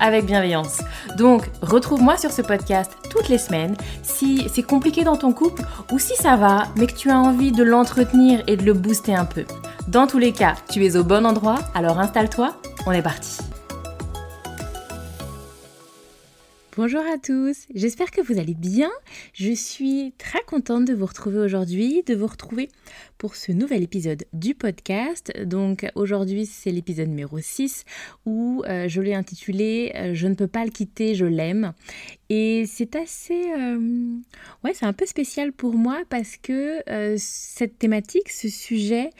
avec bienveillance. Donc, retrouve-moi sur ce podcast toutes les semaines si c'est compliqué dans ton couple ou si ça va, mais que tu as envie de l'entretenir et de le booster un peu. Dans tous les cas, tu es au bon endroit, alors installe-toi, on est parti. Bonjour à tous, j'espère que vous allez bien. Je suis très contente de vous retrouver aujourd'hui, de vous retrouver pour ce nouvel épisode du podcast. Donc aujourd'hui c'est l'épisode numéro 6 où euh, je l'ai intitulé euh, Je ne peux pas le quitter, je l'aime. Et c'est assez... Euh, ouais c'est un peu spécial pour moi parce que cette thématique, ce sujet,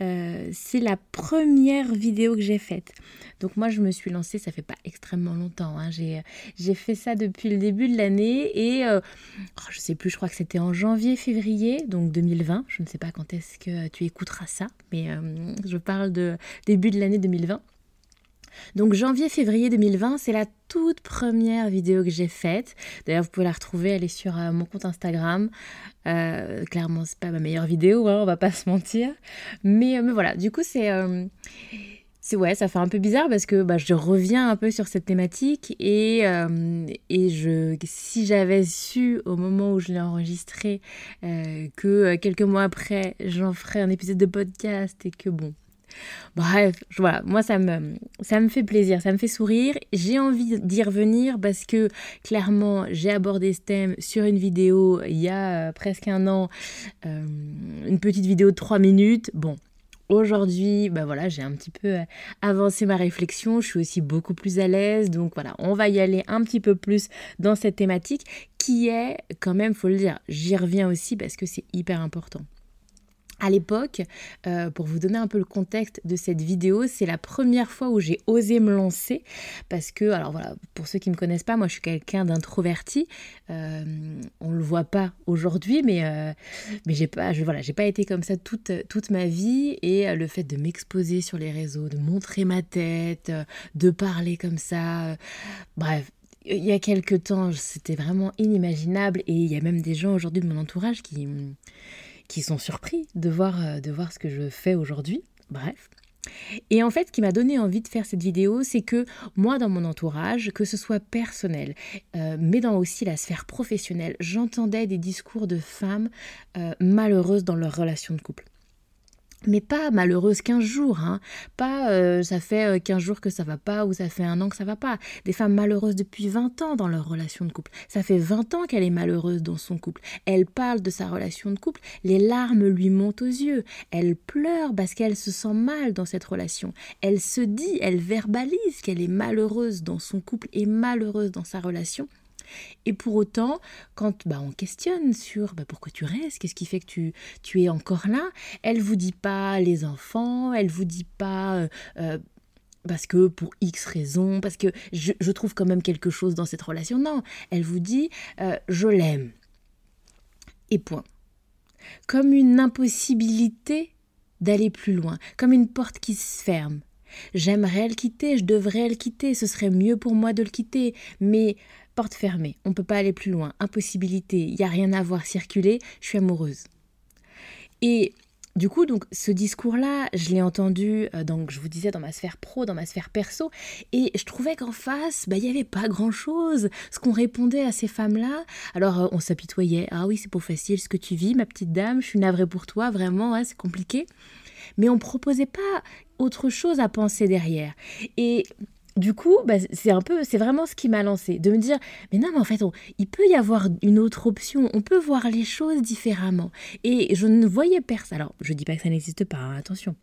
c'est la première vidéo que j'ai faite. Donc moi je me suis lancée, ça fait pas extrêmement longtemps, hein. j'ai fait ça depuis le début de l'année et oh, je sais plus, je crois que c'était en janvier, février, donc 2020. Je ne sais pas quand est-ce que tu écouteras ça, mais euh, je parle de début de l'année 2020. Donc janvier-février 2020, c'est la toute première vidéo que j'ai faite. D'ailleurs, vous pouvez la retrouver, elle est sur euh, mon compte Instagram. Euh, clairement, c'est pas ma meilleure vidéo, hein, on va pas se mentir. Mais, mais voilà, du coup, c'est c'est ouais, ça fait un peu bizarre parce que bah, je reviens un peu sur cette thématique et, euh, et je, si j'avais su au moment où je l'ai enregistré euh, que euh, quelques mois après j'en ferais un épisode de podcast et que bon, Bref, voilà, moi ça me, ça me fait plaisir, ça me fait sourire. J'ai envie d'y revenir parce que clairement j'ai abordé ce thème sur une vidéo il y a presque un an, une petite vidéo de 3 minutes. Bon, Aujourd'hui, bah voilà, j'ai un petit peu euh, avancé ma réflexion, je suis aussi beaucoup plus à l'aise, donc voilà, on va y aller un petit peu plus dans cette thématique qui est quand même, faut le dire, j'y reviens aussi parce que c'est hyper important. À l'époque, euh, pour vous donner un peu le contexte de cette vidéo, c'est la première fois où j'ai osé me lancer parce que, alors voilà, pour ceux qui ne me connaissent pas, moi je suis quelqu'un d'introverti. Euh, on ne le voit pas aujourd'hui, mais, euh, mais j'ai pas, je, voilà, pas été comme ça toute, toute ma vie et le fait de m'exposer sur les réseaux, de montrer ma tête, de parler comme ça, bref, il y a quelques temps, c'était vraiment inimaginable et il y a même des gens aujourd'hui de mon entourage qui qui sont surpris de voir, euh, de voir ce que je fais aujourd'hui. Bref. Et en fait, ce qui m'a donné envie de faire cette vidéo, c'est que moi, dans mon entourage, que ce soit personnel, euh, mais dans aussi la sphère professionnelle, j'entendais des discours de femmes euh, malheureuses dans leur relation de couple mais pas malheureuse 15 jours, hein. pas euh, ça fait 15 euh, jours que ça va pas ou ça fait un an que ça va pas. Des femmes malheureuses depuis 20 ans dans leur relation de couple. Ça fait 20 ans qu'elle est malheureuse dans son couple. Elle parle de sa relation de couple, les larmes lui montent aux yeux. Elle pleure parce qu'elle se sent mal dans cette relation. Elle se dit, elle verbalise qu'elle est malheureuse dans son couple et malheureuse dans sa relation. Et pour autant, quand bah, on questionne sur bah, pourquoi tu restes, qu'est-ce qui fait que tu, tu es encore là, elle vous dit pas les enfants, elle vous dit pas euh, euh, parce que pour X raisons, parce que je, trouve quand même quelque chose dans cette relation. Non, elle vous dit euh, je l'aime. Et point. Comme une impossibilité d'aller plus loin, comme une porte qui se ferme. J'aimerais le quitter, je devrais le quitter, ce serait mieux pour moi de le quitter, mais porte fermée, on ne peut pas aller plus loin, impossibilité, il n'y a rien à voir. Circuler, je suis amoureuse. Et du coup, donc, ce discours-là, je l'ai entendu, euh, donc, je vous disais, dans ma sphère pro, dans ma sphère perso, et je trouvais qu'en face, bah, il n'y avait pas grand-chose. Ce qu'on répondait à ces femmes-là, alors euh, on s'apitoyait, ah oui, c'est pas facile ce que tu vis, ma petite dame, je suis navrée pour toi, vraiment, c'est compliqué. Mais on proposait pas autre chose à penser derrière. Et du coup, bah, c'est un peu, c'est vraiment ce qui m'a lancé, de me dire, mais non, mais en fait, il peut y avoir une autre option, on peut voir les choses différemment. Et je ne voyais personne. Alors, je dis pas que ça n'existe pas, hein, attention.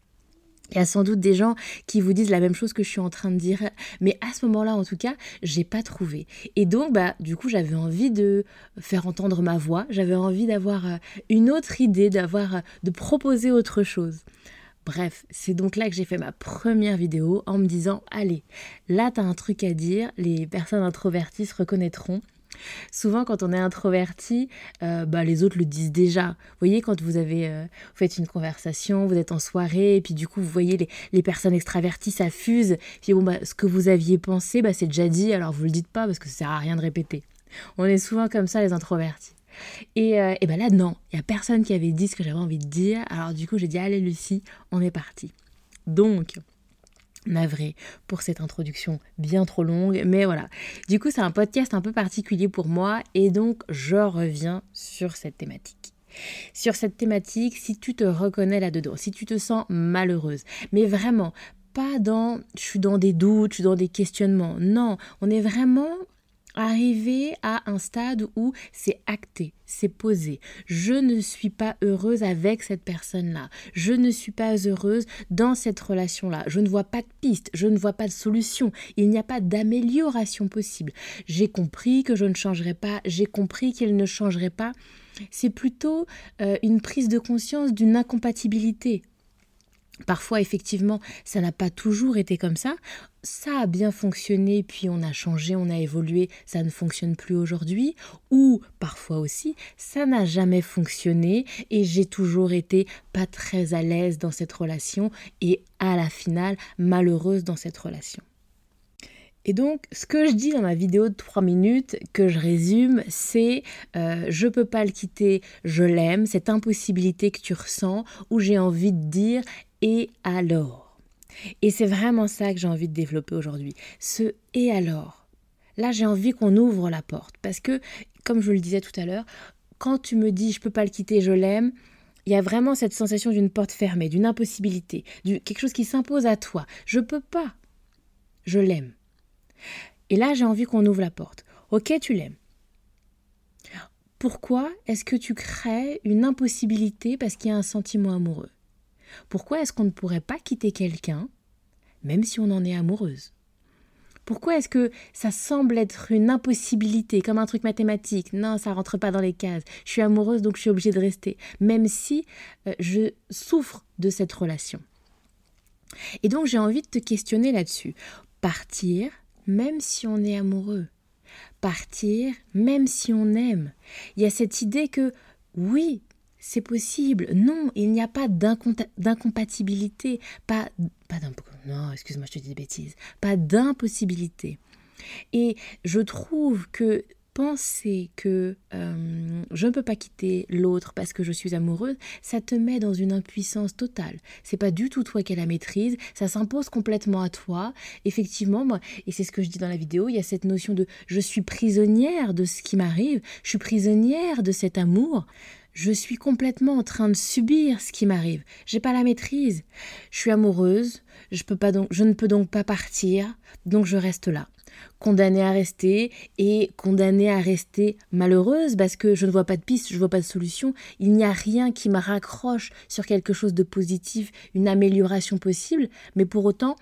Il y a sans doute des gens qui vous disent la même chose que je suis en train de dire, mais à ce moment-là, en tout cas, j'ai pas trouvé. Et donc, bah, du coup, j'avais envie de faire entendre ma voix, j'avais envie d'avoir euh, une autre idée, d'avoir, euh, de proposer autre chose. Bref, c'est donc là que j'ai fait ma première vidéo en me disant allez, là t'as un truc à dire, les personnes introverties se reconnaîtront. Souvent, quand on est introverti, euh, bah, les autres le disent déjà. Vous voyez, quand vous avez euh, fait une conversation, vous êtes en soirée, et puis du coup, vous voyez les, personnes extraverties s'affusent. Puis bon, bah, ce que vous aviez pensé, bah, c'est déjà dit, alors vous le dites pas parce que ça sert à rien de répéter. On est souvent comme ça, les introvertis. Et, euh, et ben là, non, il y a personne qui avait dit ce que j'avais envie de dire. Alors du coup, j'ai dit, allez Lucie, on est parti. Donc, navré pour cette introduction bien trop longue, mais voilà. Du coup, c'est un podcast un peu particulier pour moi et donc je reviens sur cette thématique. Sur cette thématique, si tu te reconnais là-dedans, si tu te sens malheureuse, mais vraiment pas dans je suis dans des doutes, je suis dans des questionnements. Non, on est vraiment arriver à un stade où c'est acté, c'est posé. Je ne suis pas heureuse avec cette personne-là. Je ne suis pas heureuse dans cette relation-là. Je ne vois pas de piste, je ne vois pas de solution. Il n'y a pas d'amélioration possible. J'ai compris que je ne changerai pas, j'ai compris qu'il ne changerait pas. C'est plutôt euh, une prise de conscience d'une incompatibilité. Parfois, effectivement, ça n'a pas toujours été comme ça. Ça a bien fonctionné, puis on a changé, on a évolué, ça ne fonctionne plus aujourd'hui. Ou parfois aussi, ça n'a jamais fonctionné et j'ai toujours été pas très à l'aise dans cette relation et à la finale malheureuse dans cette relation. Et donc, ce que je dis dans ma vidéo de 3 minutes, que je résume, c'est euh, je peux pas le quitter, je l'aime, cette impossibilité que tu ressens, où j'ai envie de dire et alors Et c'est vraiment ça que j'ai envie de développer aujourd'hui. Ce et alors Là, j'ai envie qu'on ouvre la porte parce que, comme je le disais tout à l'heure, quand tu me dis je peux pas le quitter, je l'aime, il y a vraiment cette sensation d'une porte fermée, d'une impossibilité, quelque chose qui s'impose à toi. Je peux pas. Je l'aime. Et là, j'ai envie qu'on ouvre la porte. Ok, tu l'aimes. Pourquoi est-ce que tu crées une impossibilité parce qu'il y a un sentiment amoureux? Pourquoi est-ce qu'on ne pourrait pas quitter quelqu'un, même si on en est amoureuse? Pourquoi est-ce que ça semble être une impossibilité, comme un truc mathématique? Non, ça rentre pas dans les cases. Je suis amoureuse, donc je suis obligée de rester, même si euh, je souffre de cette relation. Et donc j'ai envie de te questionner là-dessus. Partir, même si on est amoureux. Partir, même si on aime. Il y a cette idée que oui, c'est possible. Non, il n'y a pas d'incompatibilité, pas, pas non, excuse-moi, je te dis des bêtises, pas d'impossibilité. Et je trouve que penser que euh, je ne peux pas quitter l'autre parce que je suis amoureuse, ça te met dans une impuissance totale. C'est pas du tout toi qui as la maîtrise, ça s'impose complètement à toi. Effectivement, moi, et c'est ce que je dis dans la vidéo, il y a cette notion de je suis prisonnière de ce qui m'arrive, je suis prisonnière de cet amour je suis complètement en train de subir ce qui m'arrive. J'ai pas la maîtrise. Je suis amoureuse, je, ne peux donc pas partir, donc je reste là. Condamnée à rester et condamnée à rester malheureuse parce que je ne vois pas de piste, je ne vois pas de solution. Il n'y a rien qui me raccroche sur quelque chose de positif, une amélioration possible, mais pour autant,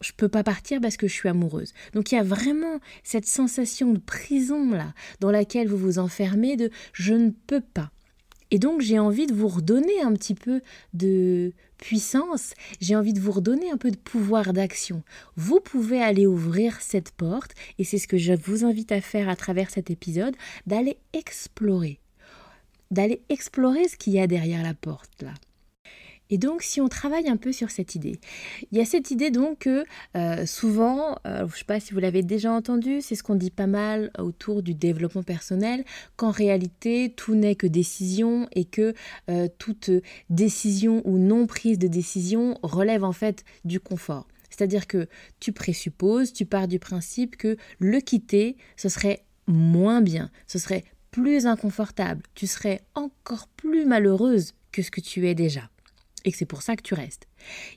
je peux pas partir parce que je suis amoureuse. Donc il y a vraiment cette sensation de prison là dans laquelle vous vous enfermez de je ne peux pas. Et donc j'ai envie de vous redonner un petit peu de puissance, j'ai envie de vous redonner un peu de pouvoir d'action. Vous pouvez aller ouvrir cette porte, et c'est ce que je vous invite à faire à travers cet épisode, d'aller explorer. D'aller explorer ce qu'il y a derrière la porte là. Et donc, si on travaille un peu sur cette idée, il y a cette idée donc que euh, souvent, euh, je ne sais pas si vous l'avez déjà entendu, c'est ce qu'on dit pas mal autour du développement personnel, qu'en réalité, tout n'est que décision et que euh, toute décision ou non prise de décision relève en fait du confort. C'est-à-dire que tu présupposes, tu pars du principe que le quitter, ce serait moins bien, ce serait plus inconfortable, tu serais encore plus malheureuse que ce que tu es déjà et que c'est pour ça que tu restes.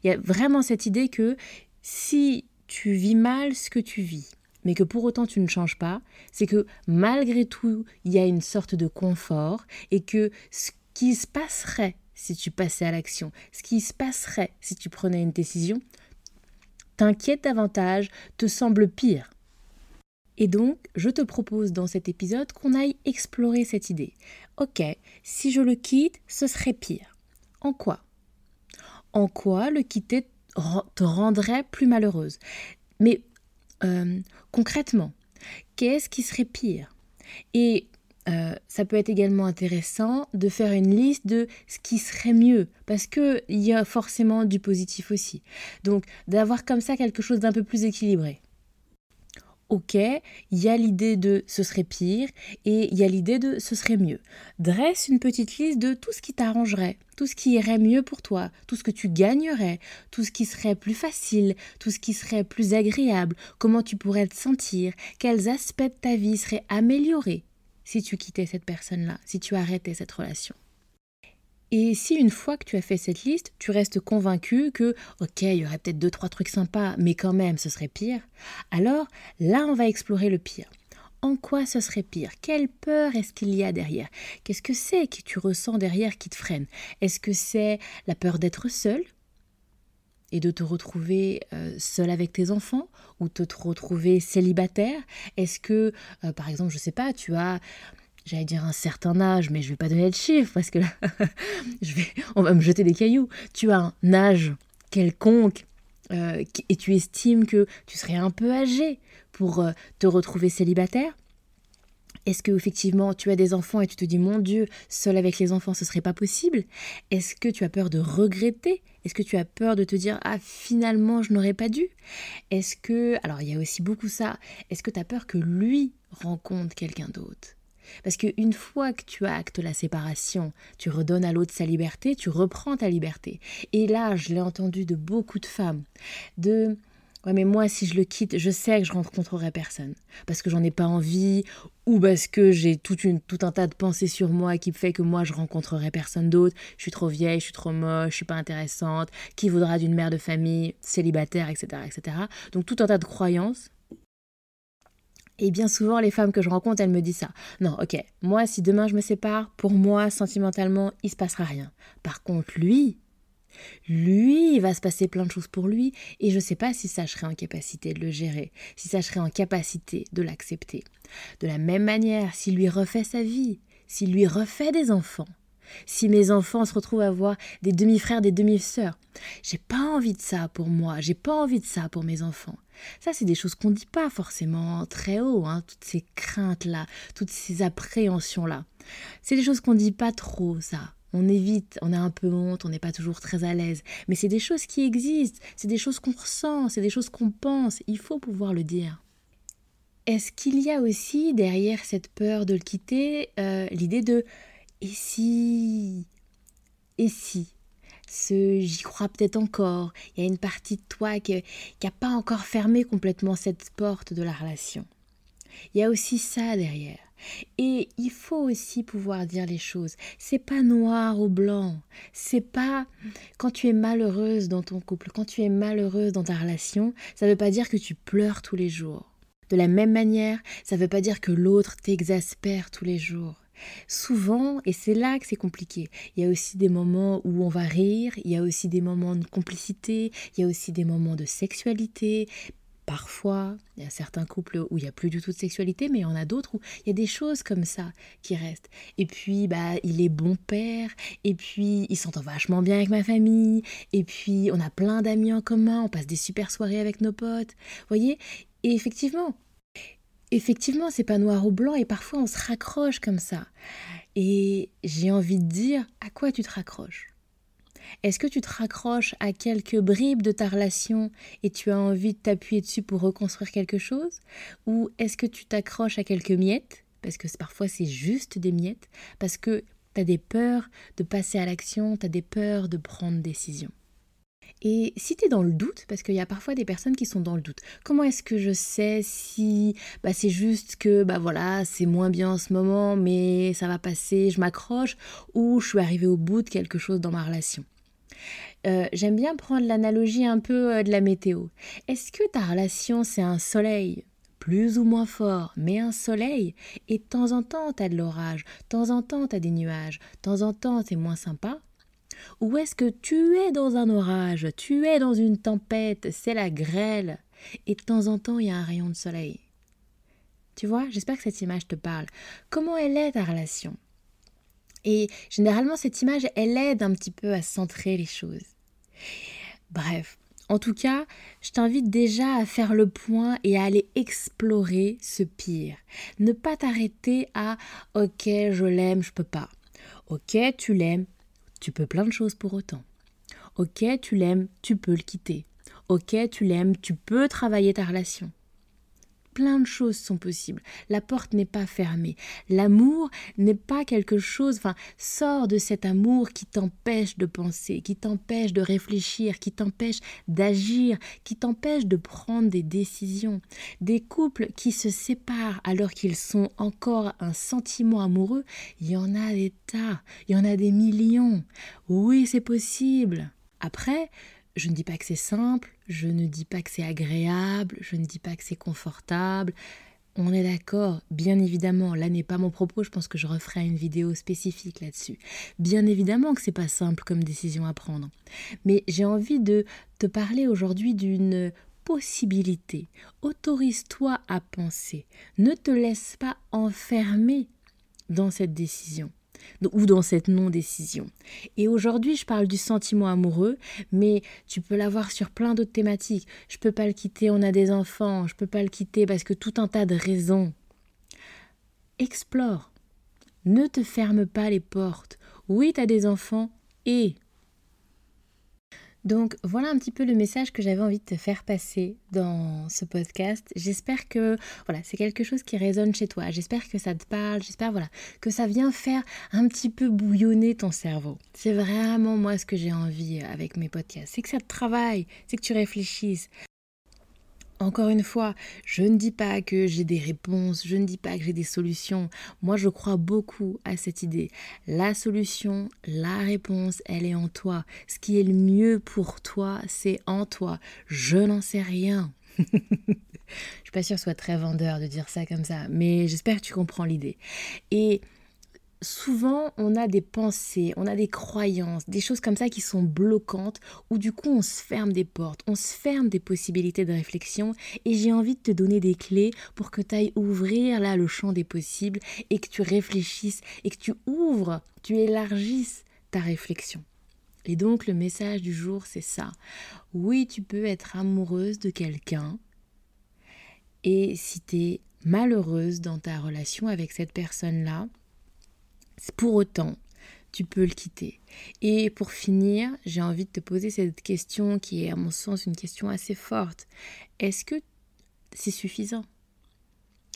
Il y a vraiment cette idée que si tu vis mal ce que tu vis, mais que pour autant tu ne changes pas, c'est que malgré tout, il y a une sorte de confort et que ce qui se passerait si tu passais à l'action, ce qui se passerait si tu prenais une décision, t'inquiète davantage, te semble pire. Et donc, je te propose dans cet épisode qu'on aille explorer cette idée. Ok, si je le quitte, ce serait pire. En quoi? En quoi le quitter te rendrait plus malheureuse. Mais euh, concrètement, qu'est-ce qui serait pire? Et euh, ça peut être également intéressant de faire une liste de ce qui serait mieux, parce qu'il y a forcément du positif aussi. Donc d'avoir comme ça quelque chose d'un peu plus équilibré. Ok, il y a l'idée de ce serait pire et il y a l'idée de ce serait mieux. Dresse une petite liste de tout ce qui t'arrangerait, tout ce qui irait mieux pour toi, tout ce que tu gagnerais, tout ce qui serait plus facile, tout ce qui serait plus agréable, comment tu pourrais te sentir, quels aspects de ta vie seraient améliorés si tu quittais cette personne-là, si tu arrêtais cette relation. Et si une fois que tu as fait cette liste, tu restes convaincu que, ok, il y aurait peut-être deux, trois trucs sympas, mais quand même, ce serait pire, alors là, on va explorer le pire. En quoi ce serait pire? Quelle peur est-ce qu'il y a derrière? Qu'est-ce que c'est que tu ressens derrière qui te freine? Est-ce que c'est la peur d'être seul et de te retrouver euh, seul avec tes enfants ou te retrouver célibataire? Est-ce que, euh, par exemple, je sais pas, tu as j'allais dire un certain âge, mais je vais pas donner de chiffre parce que là, je vais, on va me jeter des cailloux. Tu as un âge quelconque euh, et tu estimes que tu serais un peu âgé pour te retrouver célibataire? Est-ce que effectivement tu as des enfants et tu te dis mon Dieu, seul avec les enfants ce serait pas possible? Est-ce que tu as peur de regretter? Est-ce que tu as peur de te dire ah finalement je n'aurais pas dû? Est-ce que alors il y a aussi beaucoup ça, est-ce que tu as peur que lui rencontre quelqu'un d'autre? Parce qu'une fois que tu actes la séparation, tu redonnes à l'autre sa liberté, tu reprends ta liberté. Et là, je l'ai entendu de beaucoup de femmes, de Ouais, mais moi, si je le quitte, je sais que je rencontrerai personne. Parce que j'en ai pas envie, ou parce que j'ai tout, tout un tas de pensées sur moi qui fait que moi, je rencontrerai personne d'autre. Je suis trop vieille, je suis trop moche, je suis pas intéressante. Qui voudra d'une mère de famille, célibataire, etc., etc. Donc, tout un tas de croyances. Et bien souvent, les femmes que je rencontre, elles me disent ça. Non, ok, moi, si demain je me sépare, pour moi, sentimentalement, il se passera rien. Par contre, lui, lui, il va se passer plein de choses pour lui, et je ne sais pas si ça serait en capacité de le gérer, si ça serait en capacité de l'accepter. De la même manière, s'il lui refait sa vie, s'il lui refait des enfants, si mes enfants se retrouvent à avoir des demi-frères, des demi-sœurs, j'ai pas envie de ça pour moi, j'ai pas envie de ça pour mes enfants. Ça, c'est des choses qu'on dit pas forcément très haut, hein, toutes ces craintes-là, toutes ces appréhensions-là. C'est des choses qu'on dit pas trop, ça on évite, on a un peu honte, on n'est pas toujours très à l'aise. Mais c'est des choses qui existent, c'est des choses qu'on ressent, c'est des choses qu'on pense, il faut pouvoir le dire. Est-ce qu'il y a aussi derrière cette peur de le quitter euh, l'idée de et si Et si ce j'y crois peut-être encore, il y a une partie de toi qui n'a pas encore fermé complètement cette porte de la relation. Il y a aussi ça derrière. Et il faut aussi pouvoir dire les choses. C'est pas noir ou blanc. C'est pas quand tu es malheureuse dans ton couple, quand tu es malheureuse dans ta relation, ça ne veut pas dire que tu pleures tous les jours. De la même manière, ça ne veut pas dire que l'autre t'exaspère tous les jours. Souvent, et c'est là que c'est compliqué, il y a aussi des moments où on va rire, il y a aussi des moments de complicité, il y a aussi des moments de sexualité, Parfois, il y a certains couples où il n'y a plus du tout de sexualité, mais il y en a d'autres où il y a des choses comme ça qui restent. Et puis, bah, il est bon père, et puis il s'entend vachement bien avec ma famille, et puis on a plein d'amis en commun, on passe des super soirées avec nos potes. Vous voyez? Et effectivement, effectivement, c'est pas noir ou blanc, et parfois on se raccroche comme ça. Et j'ai envie de dire, à quoi tu te raccroches? Est-ce que tu te raccroches à quelques bribes de ta relation et tu as envie de t'appuyer dessus pour reconstruire quelque chose? Ou est-ce que tu t'accroches à quelques miettes? Parce que parfois c'est juste des miettes. Parce que tu as des peurs de passer à l'action, tu as des peurs de prendre décision. Et si tu es dans le doute, parce qu'il y a parfois des personnes qui sont dans le doute, comment est-ce que je sais si bah, c'est juste que bah voilà, c'est moins bien en ce moment, mais ça va passer, je m'accroche, ou je suis arrivée au bout de quelque chose dans ma relation? Euh, J'aime bien prendre l'analogie un peu euh, de la météo. Est-ce que ta relation c'est un soleil plus ou moins fort, mais un soleil, et de temps en temps t'as de l'orage, de temps en temps t'as des nuages, de temps en temps c'est moins sympa? Ou est-ce que tu es dans un orage, tu es dans une tempête, c'est la grêle, et de temps en temps il y a un rayon de soleil Tu vois, j'espère que cette image te parle. Comment elle est ta relation? Et généralement cette image, elle aide un petit peu à centrer les choses. Bref, En tout cas, je t'invite déjà à faire le point et à aller explorer ce pire. Ne pas t'arrêter à OK, je l'aime, je peux pas. OK, tu l'aimes, tu peux plein de choses pour autant. OK, tu l'aimes, tu peux le quitter. OK, tu l'aimes, tu peux travailler ta relation plein de choses sont possibles. La porte n'est pas fermée. L'amour n'est pas quelque chose, enfin, sors de cet amour qui t'empêche de penser, qui t'empêche de réfléchir, qui t'empêche d'agir, qui t'empêche de prendre des décisions. Des couples qui se séparent alors qu'ils sont encore un sentiment amoureux, il y en a des tas, il y en a des millions. Oui, c'est possible. Après, je ne dis pas que c'est simple, je ne dis pas que c'est agréable, je ne dis pas que c'est confortable. On est d'accord, bien évidemment, là n'est pas mon propos, je pense que je referai une vidéo spécifique là-dessus. Bien évidemment que c'est pas simple comme décision à prendre. Mais j'ai envie de te parler aujourd'hui d'une possibilité. Autorise-toi à penser. Ne te laisse pas enfermer dans cette décision ou dans cette non-décision. Et aujourd'hui, je parle du sentiment amoureux, mais tu peux l'avoir sur plein d'autres thématiques. Je peux pas le quitter, on a des enfants, je peux pas le quitter parce que tout un tas de raisons. Explore. Ne te ferme pas les portes. Oui, tu as des enfants et donc voilà un petit peu le message que j'avais envie de te faire passer dans ce podcast. J'espère que voilà, c'est quelque chose qui résonne chez toi. J'espère que ça te parle, j'espère voilà, que ça vient faire un petit peu bouillonner ton cerveau. C'est vraiment moi ce que j'ai envie avec mes podcasts, c'est que ça te travaille, c'est que tu réfléchisses. Encore une fois, je ne dis pas que j'ai des réponses, je ne dis pas que j'ai des solutions. Moi, je crois beaucoup à cette idée. La solution, la réponse, elle est en toi. Ce qui est le mieux pour toi, c'est en toi. Je n'en sais rien. je suis pas sûre que ce soit très vendeur de dire ça comme ça, mais j'espère que tu comprends l'idée. Et souvent on a des pensées, on a des croyances, des choses comme ça qui sont bloquantes, où du coup on se ferme des portes, on se ferme des possibilités de réflexion, et j'ai envie de te donner des clés pour que tu ailles ouvrir là le champ des possibles, et que tu réfléchisses, et que tu ouvres, tu élargisses ta réflexion. Et donc le message du jour c'est ça. Oui, tu peux être amoureuse de quelqu'un, et si tu es malheureuse dans ta relation avec cette personne-là, pour autant, tu peux le quitter. Et pour finir, j'ai envie de te poser cette question qui est à mon sens une question assez forte. Est-ce que c'est suffisant?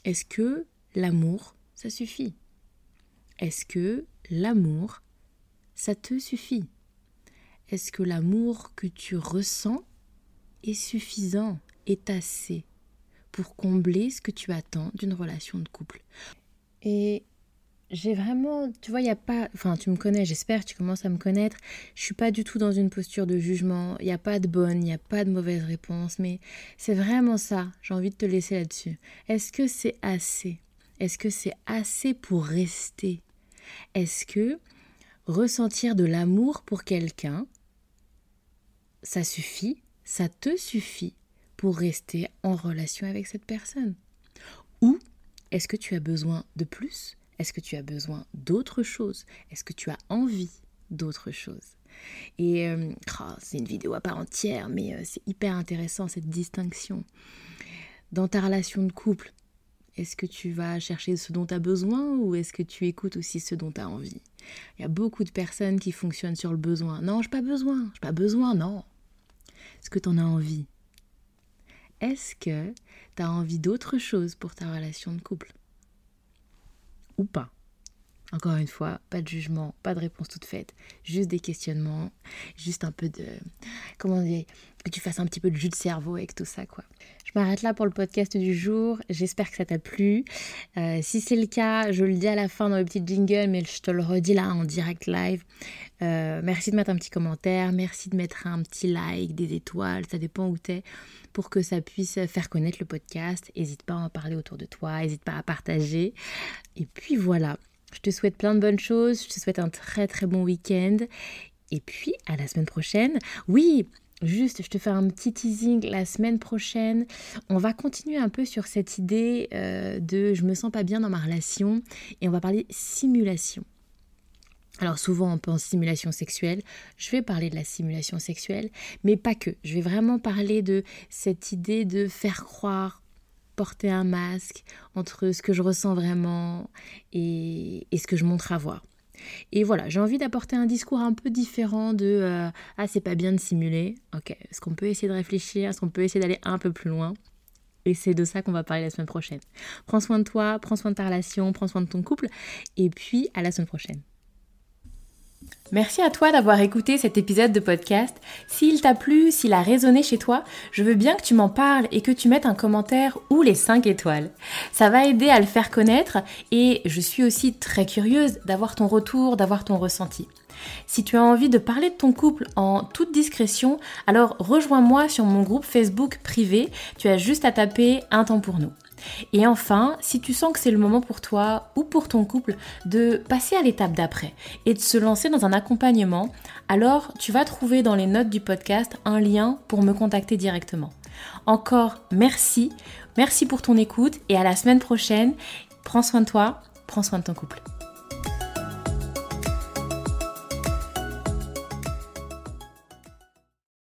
Est-ce que l'amour, ça suffit? Est-ce que l'amour, ça te suffit? Est-ce que l'amour que tu ressens est suffisant, est assez pour combler ce que tu attends d'une relation de couple? Et j'ai vraiment, tu vois, il n'y a pas, enfin tu me connais, j'espère, tu commences à me connaître, je suis pas du tout dans une posture de jugement, il n'y a pas de bonne, il n'y a pas de mauvaise réponse, mais c'est vraiment ça, j'ai envie de te laisser là-dessus. Est-ce que c'est assez? Est-ce que c'est assez pour rester? Est-ce que ressentir de l'amour pour quelqu'un, ça suffit, ça te suffit pour rester en relation avec cette personne? Ou est-ce que tu as besoin de plus est-ce que tu as besoin d'autre chose? Est-ce que tu as envie d'autre chose? Et euh, oh, c'est une vidéo à part entière, mais euh, c'est hyper intéressant cette distinction. Dans ta relation de couple, est-ce que tu vas chercher ce dont tu as besoin ou est-ce que tu écoutes aussi ce dont tu as envie? Il y a beaucoup de personnes qui fonctionnent sur le besoin. Non, je n'ai pas besoin, je n'ai pas besoin, non. Est-ce que tu en as envie? Est-ce que tu as envie d'autre chose pour ta relation de couple? Ou pas. Encore une fois, pas de jugement, pas de réponse toute faite, juste des questionnements, juste un peu de. Comment dire Que tu fasses un petit peu de jus de cerveau avec tout ça, quoi. Je m'arrête là pour le podcast du jour. J'espère que ça t'a plu. Euh, si c'est le cas, je le dis à la fin dans le petit jingle, mais je te le redis là en direct live. Euh, merci de mettre un petit commentaire, merci de mettre un petit like, des étoiles, ça dépend où t'es pour que ça puisse faire connaître le podcast. N'hésite pas à en parler autour de toi, n'hésite pas à partager. Et puis voilà, je te souhaite plein de bonnes choses, je te souhaite un très très bon week-end. Et puis à la semaine prochaine. Oui, Juste, je te fais un petit teasing la semaine prochaine. On va continuer un peu sur cette idée euh, de je me sens pas bien dans ma relation et on va parler simulation. Alors souvent on pense simulation sexuelle, je vais parler de la simulation sexuelle, mais pas que. Je vais vraiment parler de cette idée de faire croire, porter un masque entre ce que je ressens vraiment et, ce que je montre à voir. Et voilà, j'ai envie d'apporter un discours un peu différent de euh, ah c'est pas bien de simuler. Ok, est-ce qu'on peut essayer de réfléchir, est-ce qu'on peut essayer d'aller un peu plus loin? Et c'est de ça qu'on va parler la semaine prochaine. Prends soin de toi, prends soin de ta relation, prends soin de ton couple, et puis à la semaine prochaine. Merci à toi d'avoir écouté cet épisode de podcast. S'il t'a plu, s'il a résonné chez toi, je veux bien que tu m'en parles et que tu mettes un commentaire ou les 5 étoiles. Ça va aider à le faire connaître et je suis aussi très curieuse d'avoir ton retour, d'avoir ton ressenti. Si tu as envie de parler de ton couple en toute discrétion, alors rejoins-moi sur mon groupe Facebook privé. Tu as juste à taper un temps pour nous. Et enfin, si tu sens que c'est le moment pour toi ou pour ton couple de passer à l'étape d'après et de se lancer dans un accompagnement, alors tu vas trouver dans les notes du podcast un lien pour me contacter directement. Encore merci, merci pour ton écoute et à la semaine prochaine. Prends soin de toi, prends soin de ton couple.